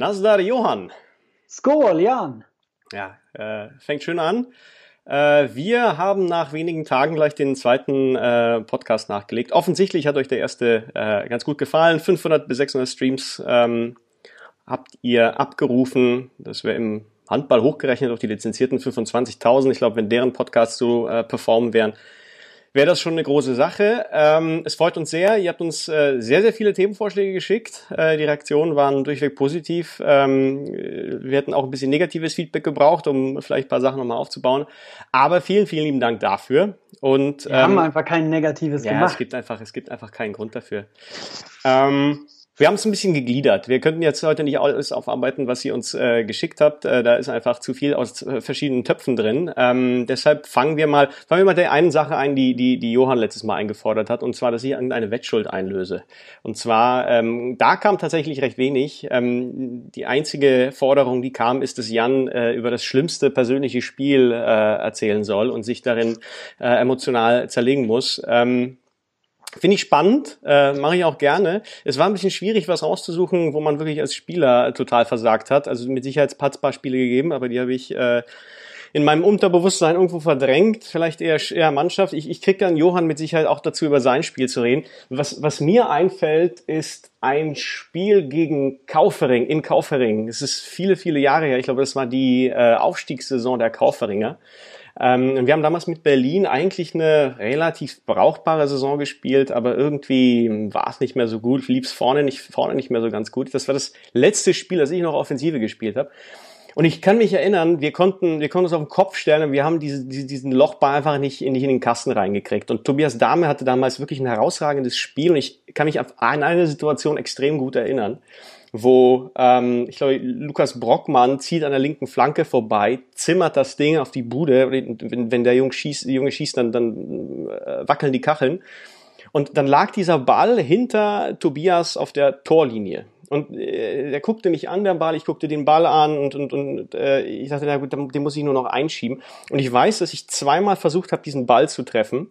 Nasdar Johann. Skol, Jan. Ja, äh, fängt schön an. Äh, wir haben nach wenigen Tagen gleich den zweiten äh, Podcast nachgelegt. Offensichtlich hat euch der erste äh, ganz gut gefallen. 500 bis 600 Streams ähm, habt ihr abgerufen. Das wäre im Handball hochgerechnet auf die lizenzierten 25.000. Ich glaube, wenn deren Podcasts so äh, performen wären, wäre das schon eine große Sache. Ähm, es freut uns sehr. Ihr habt uns äh, sehr, sehr viele Themenvorschläge geschickt. Äh, die Reaktionen waren durchweg positiv. Ähm, wir hätten auch ein bisschen negatives Feedback gebraucht, um vielleicht ein paar Sachen nochmal aufzubauen. Aber vielen, vielen lieben Dank dafür. Und, wir ähm, haben einfach kein negatives ja, gemacht. Es gibt einfach, es gibt einfach keinen Grund dafür. Ähm, wir haben es ein bisschen gegliedert. Wir könnten jetzt heute nicht alles aufarbeiten, was ihr uns äh, geschickt habt. Äh, da ist einfach zu viel aus äh, verschiedenen Töpfen drin. Ähm, deshalb fangen wir mal, fangen wir mal der einen Sache ein, die, die, die Johann letztes Mal eingefordert hat, und zwar, dass ich irgendeine Wettschuld einlöse. Und zwar, ähm, da kam tatsächlich recht wenig. Ähm, die einzige Forderung, die kam, ist, dass Jan äh, über das schlimmste persönliche Spiel äh, erzählen soll und sich darin äh, emotional zerlegen muss. Ähm, Finde ich spannend, äh, mache ich auch gerne. Es war ein bisschen schwierig, was rauszusuchen, wo man wirklich als Spieler total versagt hat. Also mit Sicherheit ein paar Spiele gegeben, aber die habe ich äh, in meinem Unterbewusstsein irgendwo verdrängt. Vielleicht eher, eher Mannschaft. Ich, ich kriege dann Johann mit Sicherheit auch dazu, über sein Spiel zu reden. Was, was mir einfällt, ist ein Spiel gegen Kaufering, in Kaufering. Es ist viele, viele Jahre her. Ich glaube, das war die äh, Aufstiegssaison der Kauferinger. Ähm, wir haben damals mit Berlin eigentlich eine relativ brauchbare Saison gespielt, aber irgendwie war es nicht mehr so gut, lief es vorne nicht, vorne nicht mehr so ganz gut. Das war das letzte Spiel, das ich noch Offensive gespielt habe. Und ich kann mich erinnern, wir konnten, wir konnten uns auf den Kopf stellen und wir haben diese, diesen Lochball einfach nicht in, nicht in den Kasten reingekriegt. Und Tobias Dahme hatte damals wirklich ein herausragendes Spiel und ich kann mich an eine Situation extrem gut erinnern wo ähm, ich glaube, Lukas Brockmann zieht an der linken Flanke vorbei, zimmert das Ding auf die Bude. Wenn, wenn der Junge schießt, die Junge schießt, dann, dann äh, wackeln die Kacheln. Und dann lag dieser Ball hinter Tobias auf der Torlinie. Und äh, der guckte mich an, der Ball, ich guckte den Ball an und, und, und äh, ich dachte, na gut, den muss ich nur noch einschieben. Und ich weiß, dass ich zweimal versucht habe, diesen Ball zu treffen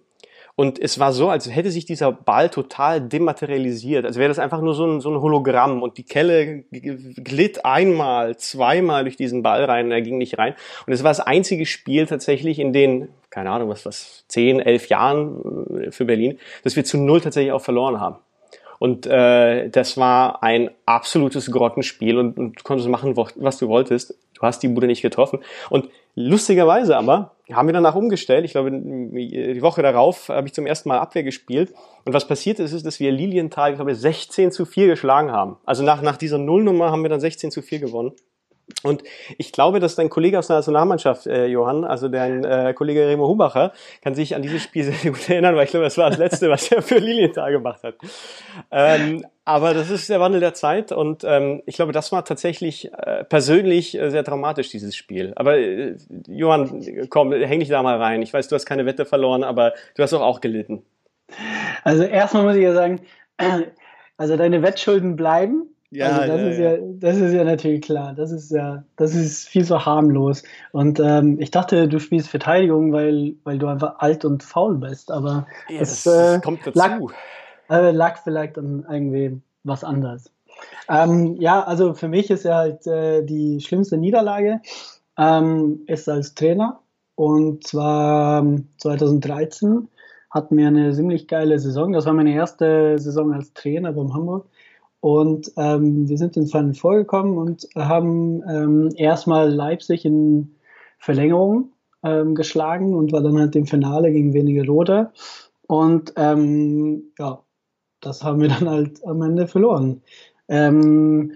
und es war so, als hätte sich dieser Ball total dematerialisiert. Als wäre das einfach nur so ein, so ein Hologramm. Und die Kelle glitt einmal, zweimal durch diesen Ball rein und er ging nicht rein. Und es war das einzige Spiel tatsächlich in den, keine Ahnung, was, was, zehn, elf Jahren äh, für Berlin, dass wir zu null tatsächlich auch verloren haben. Und äh, das war ein absolutes Grottenspiel und, und du konntest machen, was du wolltest. Du hast die Bude nicht getroffen. Und lustigerweise aber haben wir danach umgestellt. Ich glaube, die Woche darauf habe ich zum ersten Mal Abwehr gespielt. Und was passiert ist, ist, dass wir Lilienthal, ich glaube, 16 zu 4 geschlagen haben. Also nach, nach dieser Nullnummer haben wir dann 16 zu 4 gewonnen. Und ich glaube, dass dein Kollege aus der Nationalmannschaft, äh, Johann, also dein äh, Kollege Remo Hubacher, kann sich an dieses Spiel sehr gut erinnern, weil ich glaube, das war das Letzte, was er für Lilienthal gemacht hat. Ähm, aber das ist der Wandel der Zeit und ähm, ich glaube, das war tatsächlich äh, persönlich äh, sehr dramatisch, dieses Spiel. Aber äh, Johann, komm, häng dich da mal rein. Ich weiß, du hast keine Wette verloren, aber du hast doch auch gelitten. Also erstmal muss ich ja sagen, also deine Wettschulden bleiben. Ja, also das ja, ist ja, ja, das ist ja natürlich klar. Das ist ja, das ist viel so harmlos. Und ähm, ich dachte, du spielst Verteidigung, weil, weil du einfach alt und faul bist. Aber ja, es äh, kommt dazu. Lag, äh, lag vielleicht an irgendwie was anderes. Ähm, ja, also für mich ist ja halt äh, die schlimmste Niederlage ähm, ist als Trainer. Und zwar 2013 ähm, hatten wir eine ziemlich geile Saison. Das war meine erste Saison als Trainer beim Hamburg. Und ähm, wir sind ins Final vorgekommen und haben ähm, erstmal Leipzig in Verlängerung ähm, geschlagen und war dann halt im Finale gegen wenige Rote. Und ähm, ja, das haben wir dann halt am Ende verloren. Ähm,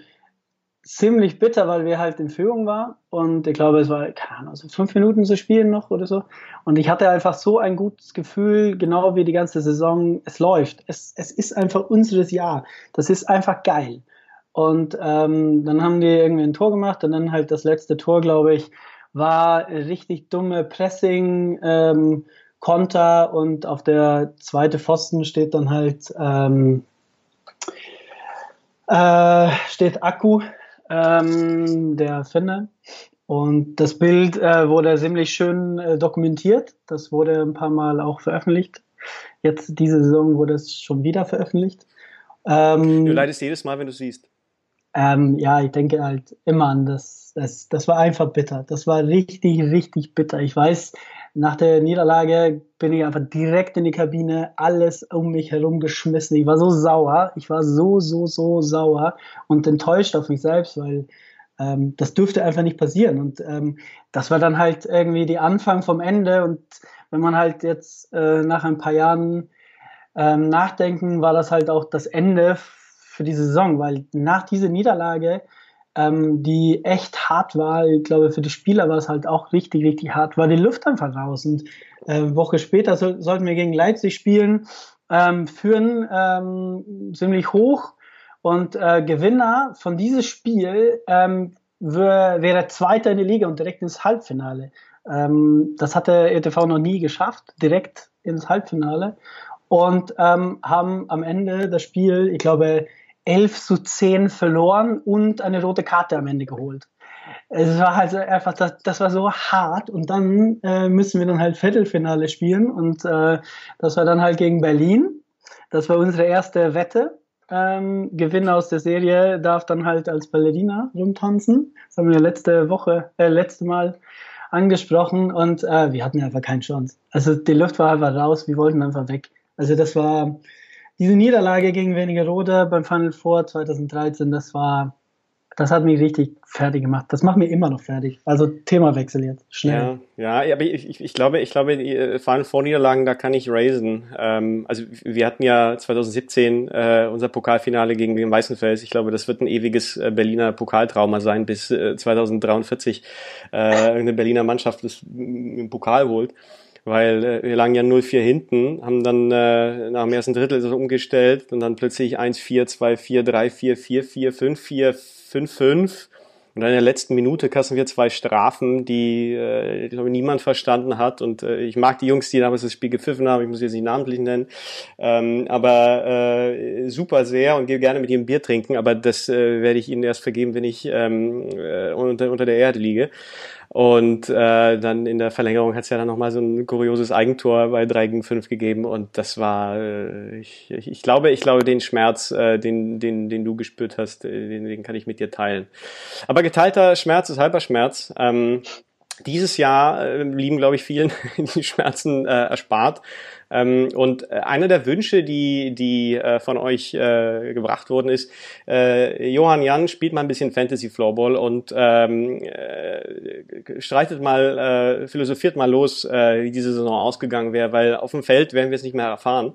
ziemlich bitter, weil wir halt in Führung waren und ich glaube, es war, keine Ahnung, so fünf Minuten zu spielen noch oder so. Und ich hatte einfach so ein gutes Gefühl, genau wie die ganze Saison, es läuft. Es, es ist einfach unseres Jahr. Das ist einfach geil. Und ähm, dann haben die irgendwie ein Tor gemacht und dann halt das letzte Tor, glaube ich, war richtig dumme Pressing, ähm, Konter und auf der zweite Pfosten steht dann halt ähm, äh, steht Akku ähm, der Finne. Und das Bild äh, wurde ziemlich schön äh, dokumentiert. Das wurde ein paar Mal auch veröffentlicht. Jetzt diese Saison wurde es schon wieder veröffentlicht. Ähm, du leidest jedes Mal, wenn du siehst. Ähm, ja, ich denke halt immer an das, das. Das war einfach bitter. Das war richtig, richtig bitter. Ich weiß, nach der Niederlage bin ich einfach direkt in die Kabine, alles um mich herum geschmissen. Ich war so sauer. Ich war so, so, so sauer und enttäuscht auf mich selbst, weil ähm, das dürfte einfach nicht passieren. Und ähm, das war dann halt irgendwie die Anfang vom Ende. Und wenn man halt jetzt äh, nach ein paar Jahren ähm, nachdenken, war das halt auch das Ende für die Saison, weil nach dieser Niederlage, ähm, die echt hart war, ich glaube, für die Spieler war es halt auch richtig, richtig hart, war die Luft einfach raus. Und äh, Woche später so, sollten wir gegen Leipzig spielen, ähm, führen ähm, ziemlich hoch und äh, Gewinner von diesem Spiel ähm, wär, wäre Zweiter in der Liga und direkt ins Halbfinale. Ähm, das hatte ETV noch nie geschafft, direkt ins Halbfinale und ähm, haben am Ende das Spiel, ich glaube, 11 zu 10 verloren und eine rote Karte am Ende geholt. Es war halt einfach, das, das war so hart und dann äh, müssen wir dann halt Viertelfinale spielen und äh, das war dann halt gegen Berlin. Das war unsere erste Wette. Ähm, Gewinner aus der Serie darf dann halt als Ballerina rumtanzen. Das haben wir letzte Woche, äh, letzte Mal angesprochen und äh, wir hatten einfach keine Chance. Also die Luft war einfach raus, wir wollten einfach weg. Also das war diese Niederlage gegen Wernigerode beim Final Four 2013, das war, das hat mich richtig fertig gemacht. Das macht mir immer noch fertig. Also Themawechsel jetzt, schnell. Ja, ja aber ich, ich, ich glaube, ich glaube, die äh, Final Four Niederlagen, da kann ich raisen. Ähm, also wir hatten ja 2017 äh, unser Pokalfinale gegen den Weißenfels. Ich glaube, das wird ein ewiges äh, Berliner Pokaltrauma sein, bis äh, 2043 äh, eine Berliner Mannschaft das im Pokal holt weil äh, wir lagen ja 0-4 hinten, haben dann äh, nach dem ersten Drittel so umgestellt und dann plötzlich 1-4, 2-4, 3-4, 4-4, 5-4, 5-5 und dann in der letzten Minute kassen wir zwei Strafen, die, äh, glaube niemand verstanden hat. Und äh, ich mag die Jungs, die damals das Spiel gepfiffen haben. Ich muss jetzt nicht namentlich nennen. Ähm, aber äh, super sehr und gehe gerne mit ihm Bier trinken. Aber das äh, werde ich ihnen erst vergeben, wenn ich ähm, äh, unter, unter der Erde liege. Und äh, dann in der Verlängerung hat es ja dann nochmal so ein kurioses Eigentor bei 3 gegen 5 gegeben. Und das war, äh, ich, ich glaube, ich glaube, den Schmerz, äh, den, den, den du gespürt hast, äh, den, den kann ich mit dir teilen. Aber geteilter Schmerz ist halber Schmerz. Ähm, dieses Jahr äh, lieben, glaube ich, vielen die Schmerzen äh, erspart. Ähm, und äh, einer der Wünsche, die, die äh, von euch äh, gebracht worden ist, äh, Johann Jan spielt mal ein bisschen Fantasy Floorball und ähm, äh, streitet mal, äh, philosophiert mal los, äh, wie diese Saison ausgegangen wäre, weil auf dem Feld werden wir es nicht mehr erfahren.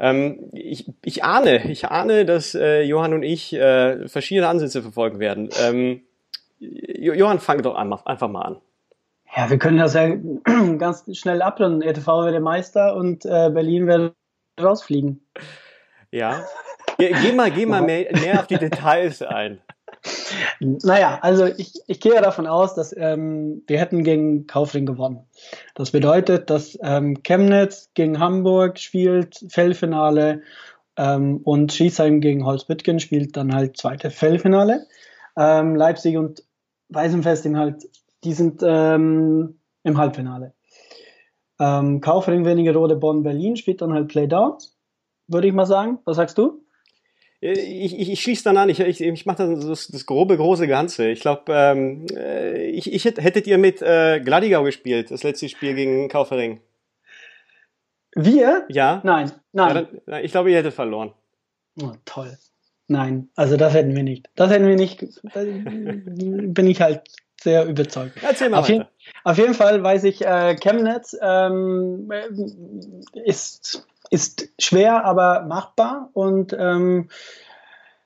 Ähm, ich, ich ahne, ich ahne, dass äh, Johann und ich äh, verschiedene Ansätze verfolgen werden. Ähm, Johann, fang doch einfach mal an. Ja, wir können das ja ganz schnell abrunden. ETV wäre Meister und äh, Berlin wird rausfliegen. Ja. Geh, geh mal, geh mal mehr, mehr auf die Details ein. Naja, also ich, ich gehe ja davon aus, dass ähm, wir hätten gegen Kaufring gewonnen. Das bedeutet, dass ähm, Chemnitz gegen Hamburg spielt, Fellfinale ähm, und Schiesheim gegen Holzbüttgen spielt dann halt zweite Fellfinale. Ähm, Leipzig und Weißenfesting halt die sind ähm, im Halbfinale. Ähm, Kaufring, Wernigerode, Bonn, Berlin spielt dann halt Playdowns, würde ich mal sagen. Was sagst du? Äh, ich, ich, ich schließe dann an, ich, ich, ich mache dann das, das grobe, große Ganze. Ich glaube, ähm, äh, ich, ich hättet ihr mit äh, Gladigau gespielt, das letzte Spiel gegen Kaufering? Wir? Ja. Nein, nein. Ja, dann, ich glaube, ihr hättet verloren. Oh, toll. Nein, also das hätten wir nicht. Das hätten wir nicht. bin ich halt sehr überzeugt. Erzähl mal auf, jeden, auf jeden Fall weiß ich, äh, Chemnitz ähm, ist, ist schwer, aber machbar und ähm,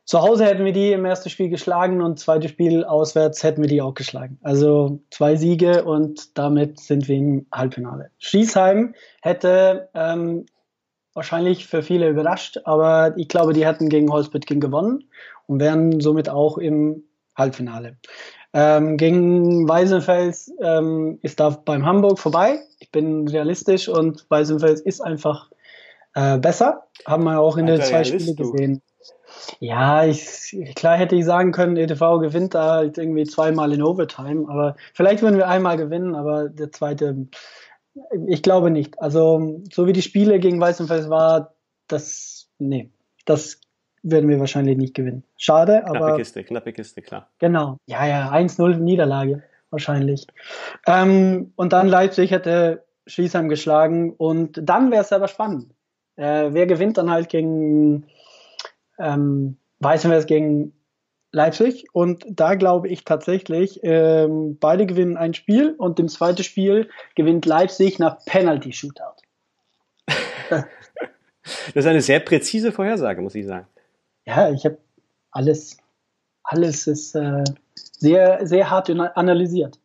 zu Hause hätten wir die im ersten Spiel geschlagen und zweites Spiel auswärts hätten wir die auch geschlagen. Also zwei Siege und damit sind wir im Halbfinale. Schießheim hätte ähm, wahrscheinlich für viele überrascht, aber ich glaube, die hätten gegen Holzbüttgen gewonnen und wären somit auch im Halbfinale. Ähm, gegen Weißenfels ähm, ist da beim Hamburg vorbei. Ich bin realistisch und Weißenfels ist einfach äh, besser. Haben wir auch in den zwei Spielen gesehen. Ja, ich, klar hätte ich sagen können, ETV gewinnt da halt irgendwie zweimal in Overtime, aber vielleicht würden wir einmal gewinnen, aber der zweite, ich glaube nicht. Also, so wie die Spiele gegen Weißenfels war, das, nee, das werden wir wahrscheinlich nicht gewinnen. Schade, aber. Knappe Kiste, knappe Kiste, klar. Genau. Ja, ja, 1-0 Niederlage wahrscheinlich. Ähm, und dann Leipzig hätte Schriesheim geschlagen und dann wäre es aber spannend. Äh, wer gewinnt dann halt gegen ähm, Weißenwers gegen Leipzig und da glaube ich tatsächlich, ähm, beide gewinnen ein Spiel und im zweiten Spiel gewinnt Leipzig nach Penalty Shootout. das ist eine sehr präzise Vorhersage, muss ich sagen. Ja, ich habe alles, alles ist äh, sehr, sehr hart analysiert.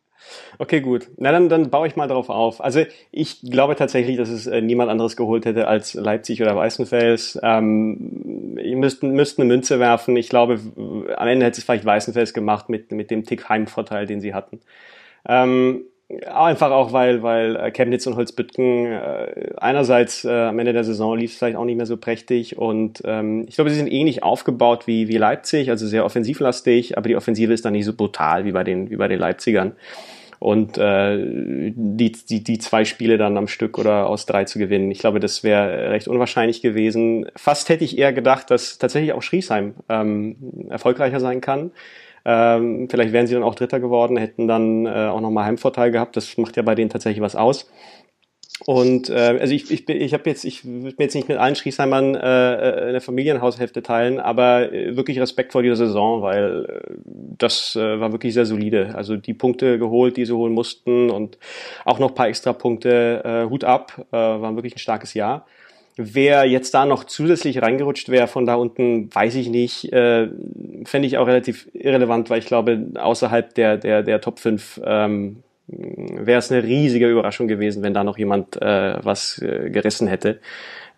Okay, gut. Na, dann, dann baue ich mal darauf auf. Also ich glaube tatsächlich, dass es äh, niemand anderes geholt hätte als Leipzig oder Weißenfels. Ähm, ihr müsst, müsst eine Münze werfen. Ich glaube, am Ende hätte es vielleicht Weißenfels gemacht mit, mit dem Tick Heimvorteil, den sie hatten. Ähm, Einfach auch, weil, weil äh, Chemnitz und Holzbüttgen äh, einerseits äh, am Ende der Saison lief es vielleicht auch nicht mehr so prächtig und ähm, ich glaube, sie sind ähnlich aufgebaut wie, wie Leipzig, also sehr offensivlastig, aber die Offensive ist dann nicht so brutal wie bei den, wie bei den Leipzigern. Und äh, die, die, die zwei Spiele dann am Stück oder aus drei zu gewinnen, ich glaube, das wäre recht unwahrscheinlich gewesen. Fast hätte ich eher gedacht, dass tatsächlich auch Schriesheim ähm, erfolgreicher sein kann. Ähm, vielleicht wären sie dann auch Dritter geworden, hätten dann äh, auch nochmal Heimvorteil gehabt. Das macht ja bei denen tatsächlich was aus. Und äh, also ich, ich, ich habe jetzt, ich würde mir jetzt nicht mit allen Schriesheimern äh, äh, eine Familienhaushälfte teilen, aber äh, wirklich Respekt vor dieser Saison, weil äh, das äh, war wirklich sehr solide. Also die Punkte geholt, die sie holen mussten und auch noch paar extra Punkte, äh, Hut ab, äh, war wirklich ein starkes Jahr. Wer jetzt da noch zusätzlich reingerutscht wäre von da unten, weiß ich nicht. Äh, Fände ich auch relativ irrelevant, weil ich glaube, außerhalb der, der, der Top 5 ähm, wäre es eine riesige Überraschung gewesen, wenn da noch jemand äh, was äh, gerissen hätte.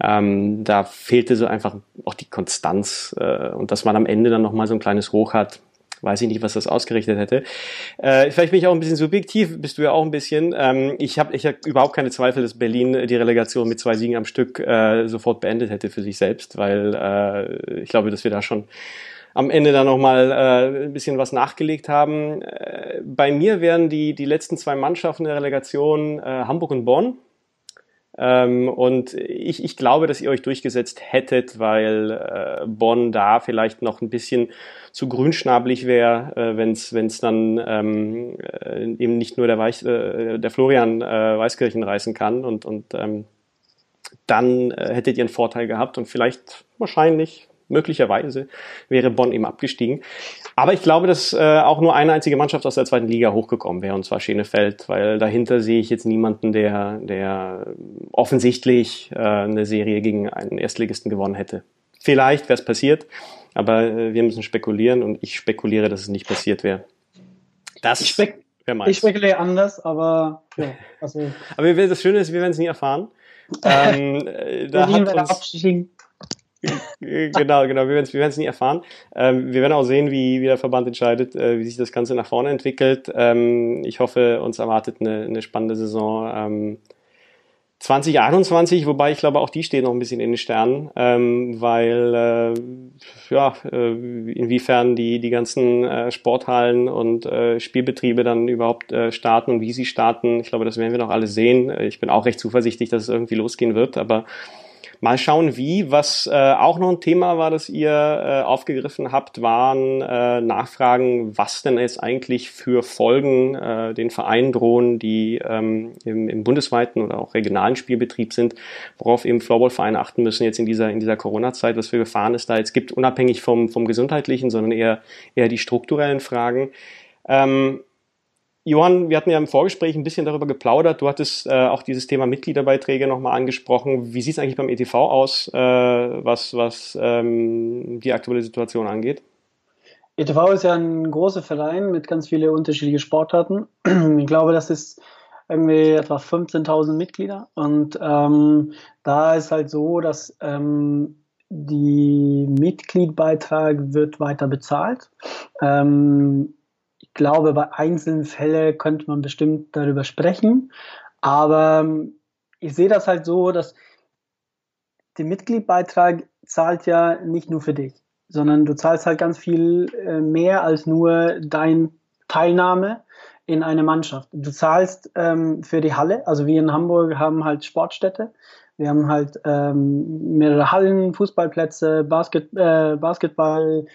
Ähm, da fehlte so einfach auch die Konstanz äh, und dass man am Ende dann nochmal so ein kleines Hoch hat weiß ich nicht, was das ausgerichtet hätte. Äh, vielleicht bin ich auch ein bisschen subjektiv, bist du ja auch ein bisschen. Ähm, ich habe ich hab überhaupt keine Zweifel, dass Berlin die Relegation mit zwei Siegen am Stück äh, sofort beendet hätte für sich selbst, weil äh, ich glaube, dass wir da schon am Ende dann nochmal äh, ein bisschen was nachgelegt haben. Äh, bei mir wären die, die letzten zwei Mannschaften der Relegation äh, Hamburg und Bonn. Ähm, und ich, ich glaube, dass ihr euch durchgesetzt hättet, weil äh, Bonn da vielleicht noch ein bisschen zu grünschnabelig wäre, äh, wenn es dann ähm, äh, eben nicht nur der, Weich, äh, der Florian äh, Weißkirchen reißen kann und, und ähm, dann äh, hättet ihr einen Vorteil gehabt und vielleicht wahrscheinlich möglicherweise wäre Bonn eben abgestiegen. Aber ich glaube, dass äh, auch nur eine einzige Mannschaft aus der zweiten Liga hochgekommen wäre, und zwar Schenefeld, weil dahinter sehe ich jetzt niemanden, der, der offensichtlich äh, eine Serie gegen einen Erstligisten gewonnen hätte. Vielleicht wäre es passiert, aber äh, wir müssen spekulieren und ich spekuliere, dass es nicht passiert wäre. Das ich, spek ich spekuliere anders, aber ja, also. aber das Schöne ist, wir werden es nie erfahren. ähm, äh, da hat uns, genau, genau. Wir werden es wir nie erfahren. Ähm, wir werden auch sehen, wie, wie der Verband entscheidet, äh, wie sich das Ganze nach vorne entwickelt. Ähm, ich hoffe, uns erwartet eine, eine spannende Saison. Ähm, 2021, wobei ich glaube, auch die stehen noch ein bisschen in den Sternen, ähm, weil äh, ja, äh, inwiefern die, die ganzen äh, Sporthallen und äh, Spielbetriebe dann überhaupt äh, starten und wie sie starten. Ich glaube, das werden wir noch alle sehen. Ich bin auch recht zuversichtlich, dass es irgendwie losgehen wird, aber Mal schauen, wie. Was äh, auch noch ein Thema war, das ihr äh, aufgegriffen habt, waren äh, Nachfragen, was denn jetzt eigentlich für Folgen äh, den Vereinen drohen, die ähm, im, im bundesweiten oder auch regionalen Spielbetrieb sind, worauf eben Floorball-Vereine achten müssen jetzt in dieser, in dieser Corona-Zeit, was für Gefahren es da jetzt gibt, unabhängig vom, vom gesundheitlichen, sondern eher, eher die strukturellen Fragen. Ähm, Johann, wir hatten ja im Vorgespräch ein bisschen darüber geplaudert. Du hattest äh, auch dieses Thema Mitgliederbeiträge nochmal angesprochen. Wie sieht es eigentlich beim ETV aus, äh, was, was ähm, die aktuelle Situation angeht? ETV ist ja ein großer Verein mit ganz vielen unterschiedlichen Sportarten. Ich glaube, das ist irgendwie etwa 15.000 Mitglieder. Und ähm, da ist halt so, dass ähm, die Mitgliedbeitrag wird weiter bezahlt. Ähm, glaube, bei einzelnen Fällen könnte man bestimmt darüber sprechen. Aber ähm, ich sehe das halt so, dass der Mitgliedbeitrag zahlt ja nicht nur für dich, sondern du zahlst halt ganz viel äh, mehr als nur dein Teilnahme in eine Mannschaft. Du zahlst ähm, für die Halle, also wir in Hamburg haben halt Sportstätte. Wir haben halt ähm, mehrere Hallen, Fußballplätze, Basket, äh, Basketball,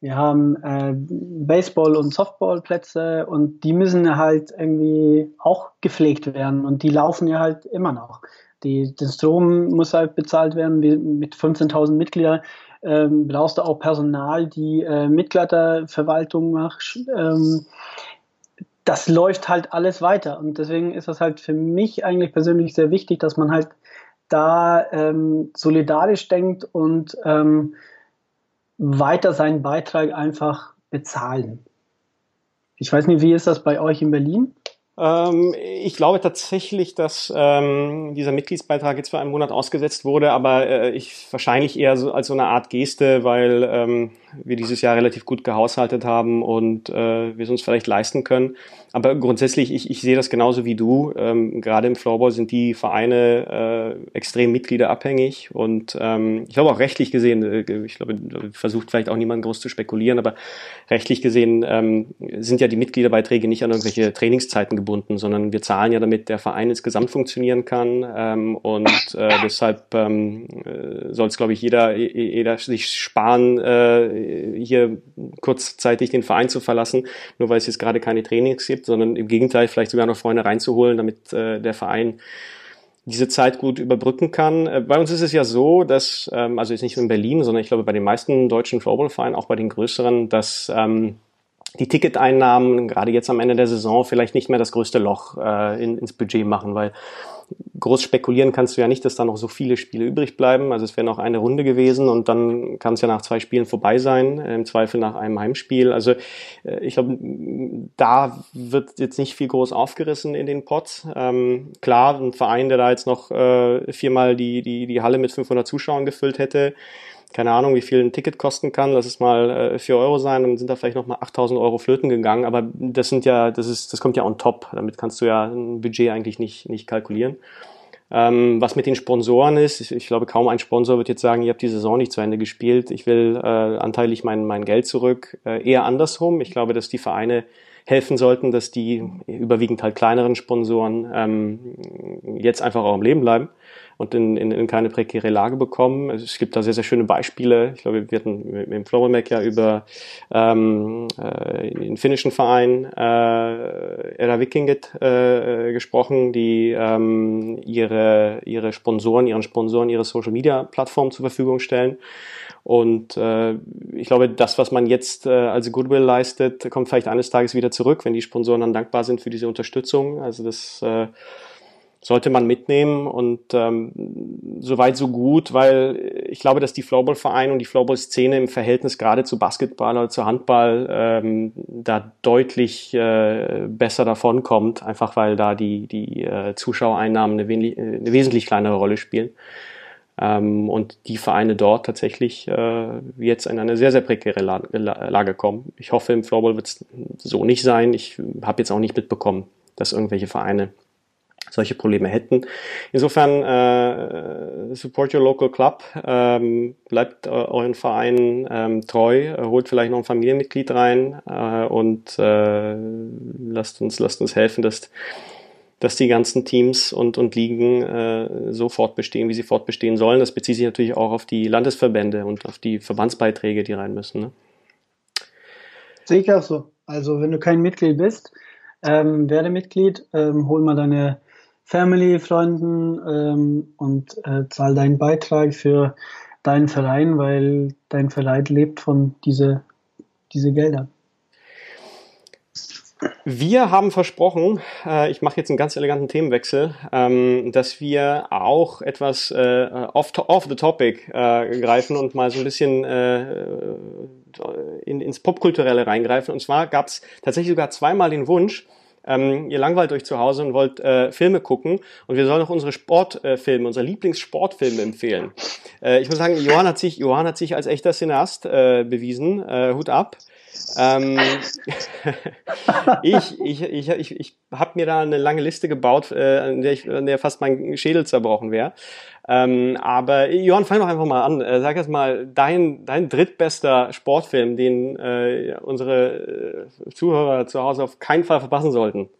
wir haben äh, Baseball- und Softballplätze und die müssen halt irgendwie auch gepflegt werden und die laufen ja halt immer noch. Die, der Strom muss halt bezahlt werden. Wir, mit 15.000 Mitgliedern ähm, brauchst du auch Personal, die äh, Mitgliederverwaltung macht. Ähm, das läuft halt alles weiter und deswegen ist das halt für mich eigentlich persönlich sehr wichtig, dass man halt da ähm, solidarisch denkt und ähm, weiter seinen Beitrag einfach bezahlen. Ich weiß nicht, wie ist das bei euch in Berlin? Ähm, ich glaube tatsächlich, dass ähm, dieser Mitgliedsbeitrag jetzt für einen Monat ausgesetzt wurde, aber äh, ich wahrscheinlich eher so als so eine Art Geste, weil ähm, wir dieses Jahr relativ gut gehaushaltet haben und äh, wir es uns vielleicht leisten können. Aber grundsätzlich, ich, ich sehe das genauso wie du. Ähm, gerade im Floorball sind die Vereine äh, extrem mitgliederabhängig und ähm, ich glaube auch rechtlich gesehen, äh, ich glaube, versucht vielleicht auch niemand groß zu spekulieren, aber rechtlich gesehen ähm, sind ja die Mitgliederbeiträge nicht an irgendwelche Trainingszeiten gebunden, sondern wir zahlen ja, damit der Verein insgesamt funktionieren kann ähm, und äh, deshalb ähm, äh, soll es, glaube ich, jeder, jeder sich sparen, äh, hier kurzzeitig den Verein zu verlassen, nur weil es jetzt gerade keine Trainings gibt, sondern im Gegenteil vielleicht sogar noch Freunde reinzuholen, damit äh, der Verein diese Zeit gut überbrücken kann. Äh, bei uns ist es ja so, dass, ähm, also jetzt nicht nur in Berlin, sondern ich glaube bei den meisten deutschen Floorball-Vereinen, auch bei den größeren, dass ähm, die Ticketeinnahmen gerade jetzt am Ende der Saison vielleicht nicht mehr das größte Loch äh, in, ins Budget machen, weil groß spekulieren kannst du ja nicht, dass da noch so viele Spiele übrig bleiben. Also es wäre noch eine Runde gewesen und dann kann es ja nach zwei Spielen vorbei sein, äh, im Zweifel nach einem Heimspiel. Also äh, ich glaube, da wird jetzt nicht viel groß aufgerissen in den Pots. Ähm, klar, ein Verein, der da jetzt noch äh, viermal die, die, die Halle mit 500 Zuschauern gefüllt hätte, keine Ahnung, wie viel ein Ticket kosten kann, lass es mal äh, 4 Euro sein, dann sind da vielleicht nochmal 8000 Euro flöten gegangen, aber das sind ja, das ist, das kommt ja on top, damit kannst du ja ein Budget eigentlich nicht, nicht kalkulieren. Ähm, was mit den Sponsoren ist, ich, ich, glaube, kaum ein Sponsor wird jetzt sagen, ihr habt die Saison nicht zu Ende gespielt, ich will äh, anteilig mein, mein Geld zurück. Äh, eher andersrum. Ich glaube, dass die Vereine helfen sollten, dass die überwiegend halt kleineren Sponsoren ähm, jetzt einfach auch am Leben bleiben und in, in, in keine prekäre Lage bekommen. Es gibt da sehr, sehr schöne Beispiele. Ich glaube, wir hatten mit dem Floramac ja über ähm, äh, den finnischen Verein äh, Era Vikinget äh, gesprochen, die ähm, ihre, ihre Sponsoren, ihren Sponsoren ihre Social Media Plattform zur Verfügung stellen. Und äh, ich glaube, das, was man jetzt äh, als Goodwill leistet, kommt vielleicht eines Tages wieder zurück, wenn die Sponsoren dann dankbar sind für diese Unterstützung. Also das äh, sollte man mitnehmen und ähm, soweit so gut, weil ich glaube, dass die Floorball-Vereine und die Floorball-Szene im Verhältnis gerade zu Basketball oder zu Handball ähm, da deutlich äh, besser davon kommt, einfach weil da die, die äh, Zuschauereinnahmen eine, eine wesentlich kleinere Rolle spielen. Ähm, und die Vereine dort tatsächlich äh, jetzt in eine sehr, sehr prekäre Lage kommen. Ich hoffe, im Floorball wird es so nicht sein. Ich habe jetzt auch nicht mitbekommen, dass irgendwelche Vereine solche Probleme hätten. Insofern äh, support your local club, ähm, bleibt äh, euren Verein ähm, treu, holt vielleicht noch ein Familienmitglied rein äh, und äh, lasst uns lasst uns helfen, dass dass die ganzen Teams und, und Ligen äh, so fortbestehen, wie sie fortbestehen sollen. Das bezieht sich natürlich auch auf die Landesverbände und auf die Verbandsbeiträge, die rein müssen. Ne? Sehe ich auch so. Also wenn du kein Mitglied bist, ähm, werde Mitglied, ähm, hol mal deine Family, Freunden ähm, und äh, zahl deinen Beitrag für deinen Verein, weil dein Verein lebt von diese, diese Gelder. Wir haben versprochen, äh, ich mache jetzt einen ganz eleganten Themenwechsel, ähm, dass wir auch etwas äh, off, off the topic äh, greifen und mal so ein bisschen äh, in, ins Popkulturelle reingreifen. Und zwar gab es tatsächlich sogar zweimal den Wunsch, ähm, ihr langweilt euch zu Hause und wollt äh, Filme gucken und wir sollen auch unsere Sportfilme, äh, unsere Lieblingssportfilme empfehlen. Äh, ich muss sagen, Johann hat sich, Johann hat sich als echter Cineast äh, bewiesen. Äh, Hut ab. Ähm, ich ich, ich, ich, ich habe mir da eine lange Liste gebaut, äh, an, der ich, an der fast mein Schädel zerbrochen wäre. Ähm, aber Johann, fang doch einfach mal an. Äh, sag jetzt mal, dein, dein drittbester Sportfilm, den äh, unsere äh, Zuhörer zu Hause auf keinen Fall verpassen sollten.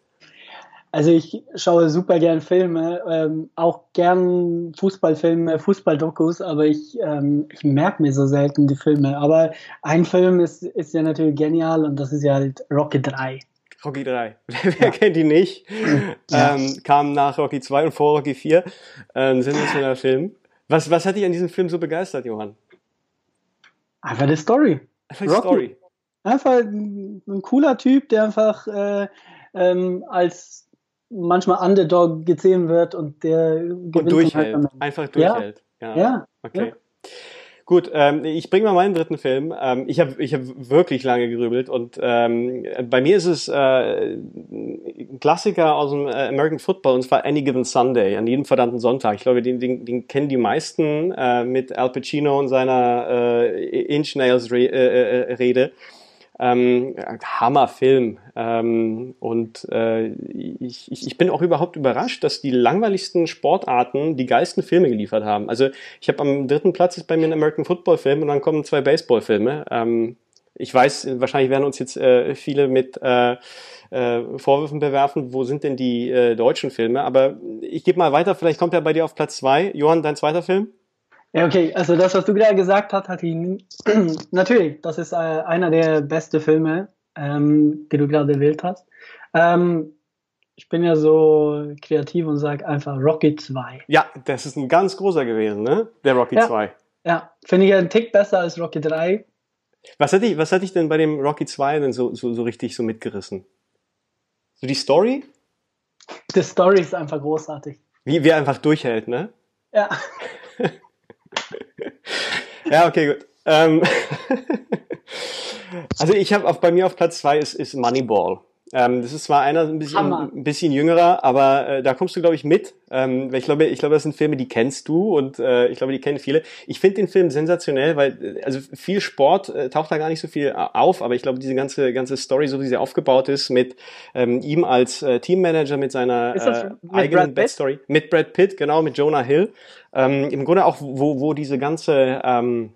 Also ich schaue super gern Filme, ähm, auch gern Fußballfilme, Fußballdokus, aber ich, ähm, ich merke mir so selten die Filme. Aber ein Film ist, ist ja natürlich genial und das ist ja halt Rocky 3. Rocky 3. Wer ja. kennt die nicht? Ja. Ähm, kam nach Rocky 2 und vor Rocky 4. Ein sensationeller Film. Was, was hat dich an diesem Film so begeistert, Johann? Einfach die Story. Einfach die Rocky. Story. Einfach ein, ein, cooler Typ, der einfach äh, ähm, als manchmal Underdog gesehen wird und der gewinnt und durchhält. Halt Einfach durchhält. Ja. ja. ja. Okay. Ja. Gut, ähm, ich bringe mal meinen dritten Film. Ähm, ich habe ich hab wirklich lange gerübelt und ähm, bei mir ist es äh, ein Klassiker aus dem äh, American Football und zwar Any Given Sunday, an jedem verdammten Sonntag. Ich glaube, den, den, den kennen die meisten äh, mit Al Pacino und seiner äh, Inch Nails Re äh, äh, Rede. Ähm, Hammerfilm. Ähm, und äh, ich, ich, bin auch überhaupt überrascht, dass die langweiligsten Sportarten die geilsten Filme geliefert haben. Also ich habe am dritten Platz ist bei mir ein American Football Film und dann kommen zwei Baseball-Filme. Ähm, ich weiß, wahrscheinlich werden uns jetzt äh, viele mit äh, äh, Vorwürfen bewerfen, wo sind denn die äh, deutschen Filme? Aber ich gebe mal weiter, vielleicht kommt er bei dir auf Platz zwei. Johann, dein zweiter Film? Ja, okay, also das, was du gerade gesagt hast, hat ihn natürlich, das ist äh, einer der besten Filme, ähm, die du gerade gewählt hast. Ähm, ich bin ja so kreativ und sage einfach Rocky 2. Ja, das ist ein ganz großer gewesen, ne? Der Rocky ja, 2. Ja, finde ich einen Tick besser als Rocky 3. Was hätte ich, was hätte ich denn bei dem Rocky 2 denn so, so, so richtig so mitgerissen? So die Story? Die Story ist einfach großartig. Wie, wie er einfach durchhält, ne? Ja. ja, okay, gut. Ähm also ich habe bei mir auf Platz zwei ist, ist Moneyball. Ähm, das ist zwar einer ein bisschen, ein bisschen jüngerer, aber äh, da kommst du, glaube ich, mit. Ähm, weil ich glaube, ich glaube, das sind Filme, die kennst du und äh, ich glaube, die kennen viele. Ich finde den Film sensationell, weil äh, also viel Sport äh, taucht da gar nicht so viel äh, auf, aber ich glaube, diese ganze ganze Story, so wie sie aufgebaut ist, mit ähm, ihm als äh, Teammanager, mit seiner äh, mit eigenen Backstory, mit Brad Pitt, genau, mit Jonah Hill. Ähm, Im Grunde auch, wo, wo diese ganze ähm,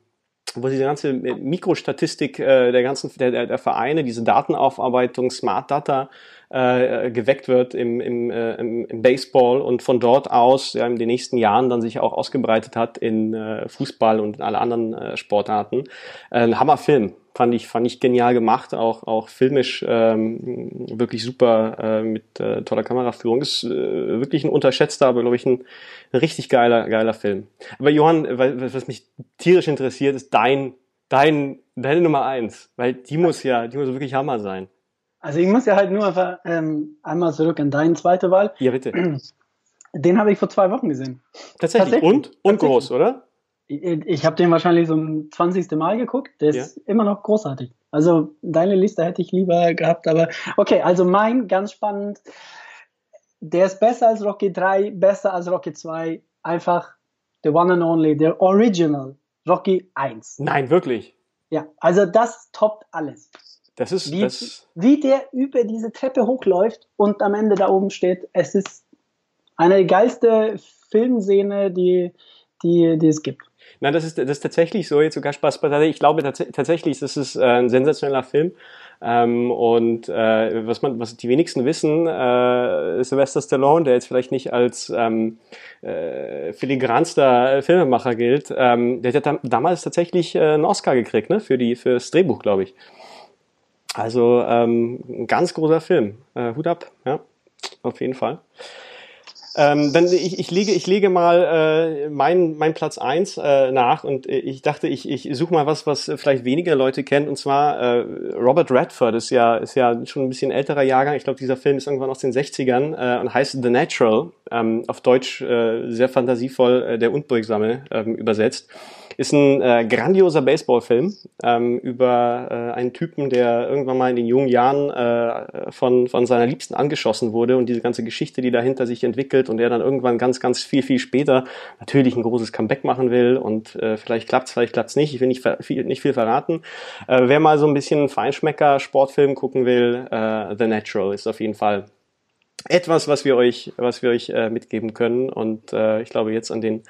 wo diese ganze Mikrostatistik äh, der ganzen der, der Vereine, diese Datenaufarbeitung, Smart Data äh, geweckt wird im, im, äh, im Baseball und von dort aus ja, in den nächsten Jahren dann sich auch ausgebreitet hat in äh, Fußball und in alle anderen äh, Sportarten. Äh, ein Hammerfilm, fand ich fand ich genial gemacht, auch auch filmisch ähm, wirklich super äh, mit äh, toller Kameraführung. Ist äh, wirklich ein unterschätzter, aber glaube ich ein, ein richtig geiler geiler Film. Aber Johann, was mich tierisch interessiert, ist dein dein deine Nummer eins, weil die muss ja die muss wirklich Hammer sein. Also ich muss ja halt nur einfach, ähm, einmal zurück an deine zweite Wahl. Ja, bitte. Den habe ich vor zwei Wochen gesehen. Tatsächlich. Tatsächlich. Und? Und Tatsächlich. groß, oder? Ich, habe den wahrscheinlich so ein 20. Mal geguckt. Der ist ja. immer noch großartig. Also deine Liste hätte ich lieber gehabt, aber okay, also mein ganz spannend. Der ist besser als Rocky 3, besser als Rocky 2. Einfach the one and only, der Original Rocky 1. Nein, wirklich. Ja, also das toppt alles. Das ist, wie, das wie der über diese Treppe hochläuft und am Ende da oben steht. Es ist eine der geilste Filmszene, die, die, die es gibt. Nein, das ist, das ist tatsächlich so, jetzt sogar Spaß beiseite. Ich glaube tats tatsächlich, das ist äh, ein sensationeller Film. Ähm, und äh, was man, was die wenigsten wissen, äh, Sylvester Stallone, der jetzt vielleicht nicht als ähm, äh, filigranster Filmemacher gilt, ähm, der hat ja damals tatsächlich äh, einen Oscar gekriegt, ne, für die, für das Drehbuch, glaube ich. Also ähm, ein ganz großer Film. Äh, Hut ab, ja, auf jeden Fall. Ähm, dann ich, ich lege ich lege mal äh, mein mein Platz eins äh, nach und ich dachte ich ich suche mal was was vielleicht weniger Leute kennen und zwar äh, Robert Redford ist ja ist ja schon ein bisschen älterer Jahrgang ich glaube dieser Film ist irgendwann aus den 60ern äh, und heißt The Natural ähm, auf Deutsch äh, sehr fantasievoll äh, Der Unbeugsame ähm, übersetzt. Ist ein äh, grandioser Baseballfilm ähm, über äh, einen Typen, der irgendwann mal in den jungen Jahren äh, von, von seiner Liebsten angeschossen wurde und diese ganze Geschichte, die dahinter sich entwickelt und der dann irgendwann ganz, ganz viel, viel später natürlich ein großes Comeback machen will und äh, vielleicht klappt's, vielleicht klappt's nicht. Ich will nicht viel, nicht viel verraten. Äh, wer mal so ein bisschen Feinschmecker Sportfilm gucken will, äh, The Natural ist auf jeden Fall etwas, was wir euch, was wir euch äh, mitgeben können. Und äh, ich glaube, jetzt an den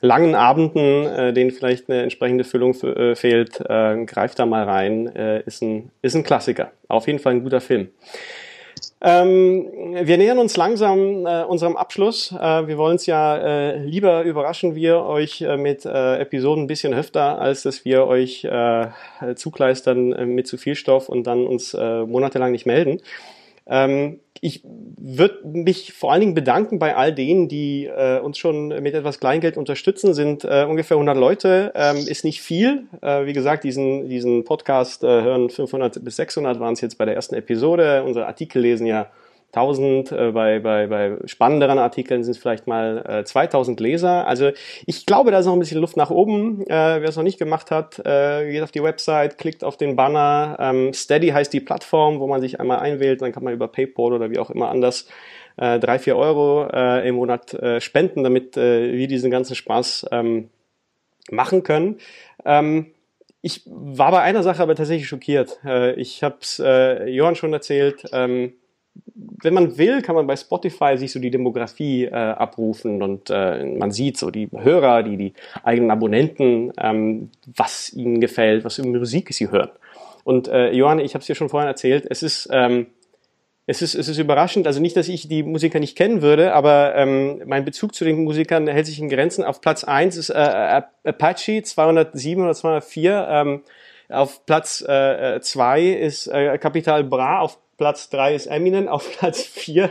langen Abenden, äh, denen vielleicht eine entsprechende Füllung äh, fehlt, äh, greift da mal rein. Äh, ist, ein, ist ein Klassiker. Auf jeden Fall ein guter Film. Ähm, wir nähern uns langsam äh, unserem Abschluss. Äh, wir wollen es ja äh, lieber überraschen wir euch äh, mit äh, Episoden ein bisschen öfter, als dass wir euch äh, zukleistern äh, mit zu viel Stoff und dann uns äh, monatelang nicht melden. Ähm, ich würde mich vor allen Dingen bedanken bei all denen, die äh, uns schon mit etwas Kleingeld unterstützen. Sind äh, ungefähr 100 Leute, ähm, ist nicht viel. Äh, wie gesagt, diesen, diesen Podcast äh, hören 500 bis 600 waren es jetzt bei der ersten Episode. Unsere Artikel lesen ja 1000, äh, bei, bei, bei spannenderen Artikeln sind es vielleicht mal äh, 2000 Leser. Also ich glaube, da ist noch ein bisschen Luft nach oben. Äh, wer es noch nicht gemacht hat, äh, geht auf die Website, klickt auf den Banner. Ähm, Steady heißt die Plattform, wo man sich einmal einwählt, dann kann man über PayPal oder wie auch immer anders äh, drei, vier Euro äh, im Monat äh, spenden, damit äh, wir diesen ganzen Spaß ähm, machen können. Ähm, ich war bei einer Sache aber tatsächlich schockiert. Äh, ich habe es äh, Johann schon erzählt. Wenn man will, kann man bei Spotify sich so die Demografie äh, abrufen und äh, man sieht so die Hörer, die, die eigenen Abonnenten, ähm, was ihnen gefällt, was für Musik sie hören. Und äh, Johann, ich habe es dir schon vorhin erzählt, es ist, ähm, es, ist, es ist überraschend, also nicht, dass ich die Musiker nicht kennen würde, aber ähm, mein Bezug zu den Musikern hält sich in Grenzen. Auf Platz eins ist äh, Apache 207 oder 204, ähm, auf Platz äh, zwei ist äh, Capital Bra, auf Platz 3 ist Eminem, auf Platz 4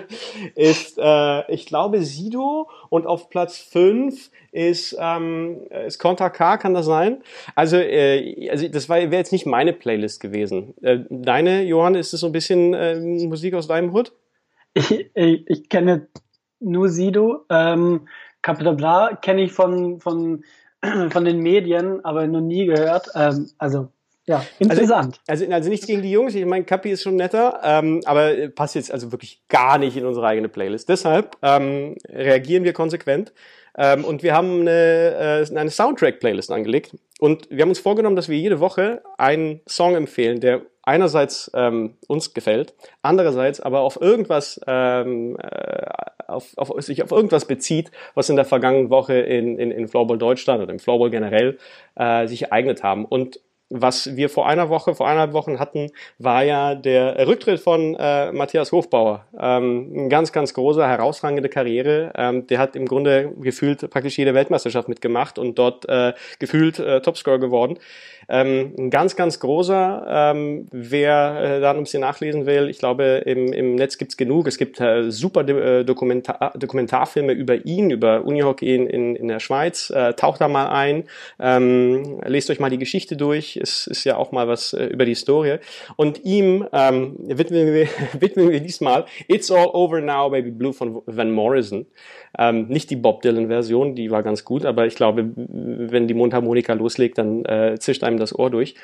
ist, äh, ich glaube, Sido und auf Platz 5 ist, ähm, ist Conta K, kann das sein? Also, äh, also das wäre jetzt nicht meine Playlist gewesen. Äh, deine, Johann, ist es so ein bisschen äh, Musik aus deinem Hut? Ich, ich, ich kenne nur Sido. Ähm, Capital Bra kenne ich von, von, von den Medien, aber noch nie gehört. Ähm, also ja, interessant. Also, also, also nichts gegen die Jungs. Ich meine, Kapi ist schon netter, ähm, aber passt jetzt also wirklich gar nicht in unsere eigene Playlist. Deshalb ähm, reagieren wir konsequent. Ähm, und wir haben eine, äh, eine Soundtrack-Playlist angelegt. Und wir haben uns vorgenommen, dass wir jede Woche einen Song empfehlen, der einerseits ähm, uns gefällt, andererseits aber auf irgendwas, ähm, äh, auf, auf, sich auf irgendwas bezieht, was in der vergangenen Woche in, in, in Floorball Deutschland oder im Floorball generell äh, sich ereignet haben. Und was wir vor einer Woche, vor eineinhalb Wochen hatten, war ja der Rücktritt von äh, Matthias Hofbauer. Ähm, ein ganz, ganz großer, herausragende Karriere. Ähm, der hat im Grunde gefühlt praktisch jede Weltmeisterschaft mitgemacht und dort äh, gefühlt äh, Topscorer geworden. Ähm, ein ganz, ganz großer. Ähm, wer äh, da ein bisschen nachlesen will, ich glaube, im, im Netz gibt's genug. Es gibt äh, super äh, Dokumentar Dokumentarfilme über ihn, über Unihockey in, in, in der Schweiz. Äh, taucht da mal ein, ähm, lest euch mal die Geschichte durch. Es ist ja auch mal was äh, über die Historie. Und ihm ähm, widmen, wir, widmen wir diesmal It's All Over Now, Baby Blue von Van Morrison. Ähm, nicht die Bob Dylan-Version, die war ganz gut, aber ich glaube, wenn die Mundharmonika loslegt, dann äh, zischt einem das Ohr durch.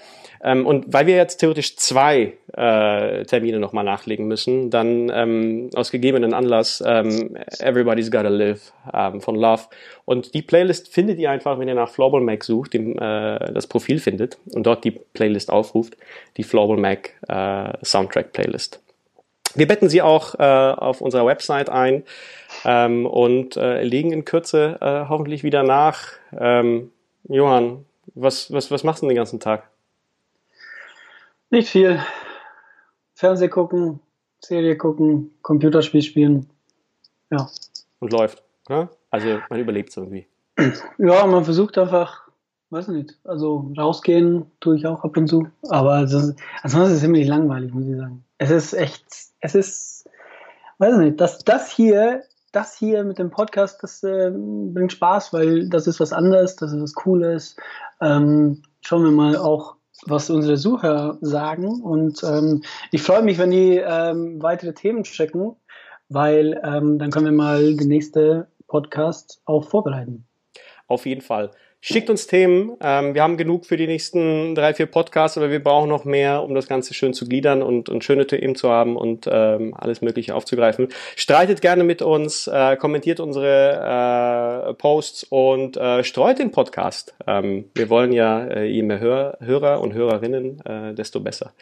Ähm, und weil wir jetzt theoretisch zwei äh, Termine nochmal nachlegen müssen, dann ähm, aus gegebenen Anlass ähm, Everybody's Gotta Live ähm, von Love. Und die Playlist findet ihr einfach, wenn ihr nach Floorball Mac sucht, dem, äh, das Profil findet und dort die Playlist aufruft, die Floorball Mac äh, Soundtrack Playlist. Wir betten sie auch äh, auf unserer Website ein ähm, und äh, legen in Kürze äh, hoffentlich wieder nach. Ähm, Johann, was, was, was machst du den ganzen Tag? Nicht viel. Fernseh gucken, Serie gucken, Computerspiel spielen. Ja. Und läuft, oder? Also man überlebt es irgendwie. Ja, man versucht einfach, weiß nicht, also rausgehen tue ich auch ab und zu. Aber ansonsten ist es ziemlich langweilig, muss ich sagen. Es ist echt, es ist, weiß nicht, das, das hier das hier mit dem Podcast, das äh, bringt Spaß, weil das ist was anderes, das ist was Cooles. Ähm, schauen wir mal auch, was unsere Sucher sagen. Und ähm, ich freue mich, wenn die ähm, weitere Themen checken, weil ähm, dann können wir mal den nächsten Podcast auch vorbereiten. Auf jeden Fall. Schickt uns Themen. Ähm, wir haben genug für die nächsten drei, vier Podcasts, aber wir brauchen noch mehr, um das Ganze schön zu gliedern und, und schöne Themen zu haben und ähm, alles Mögliche aufzugreifen. Streitet gerne mit uns, äh, kommentiert unsere äh, Posts und äh, streut den Podcast. Ähm, wir wollen ja, äh, je mehr Hör Hörer und Hörerinnen, äh, desto besser.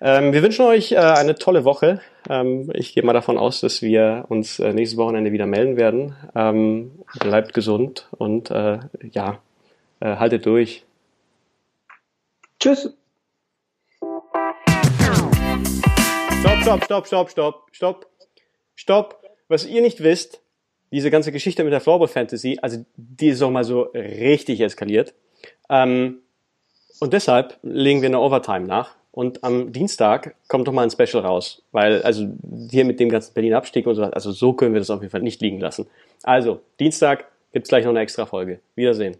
Ähm, wir wünschen euch äh, eine tolle Woche. Ähm, ich gehe mal davon aus, dass wir uns äh, nächstes Wochenende wieder melden werden. Ähm, bleibt gesund und äh, ja, äh, haltet durch. Tschüss. Stopp, stopp, stopp, stopp, stopp, stopp, stopp. Was ihr nicht wisst, diese ganze Geschichte mit der Floorball Fantasy, also die ist auch mal so richtig eskaliert. Ähm, und deshalb legen wir eine Overtime nach. Und am Dienstag kommt doch mal ein Special raus, weil also hier mit dem ganzen Berlin Abstieg und so, also so können wir das auf jeden Fall nicht liegen lassen. Also Dienstag gibt's gleich noch eine extra Folge. Wiedersehen.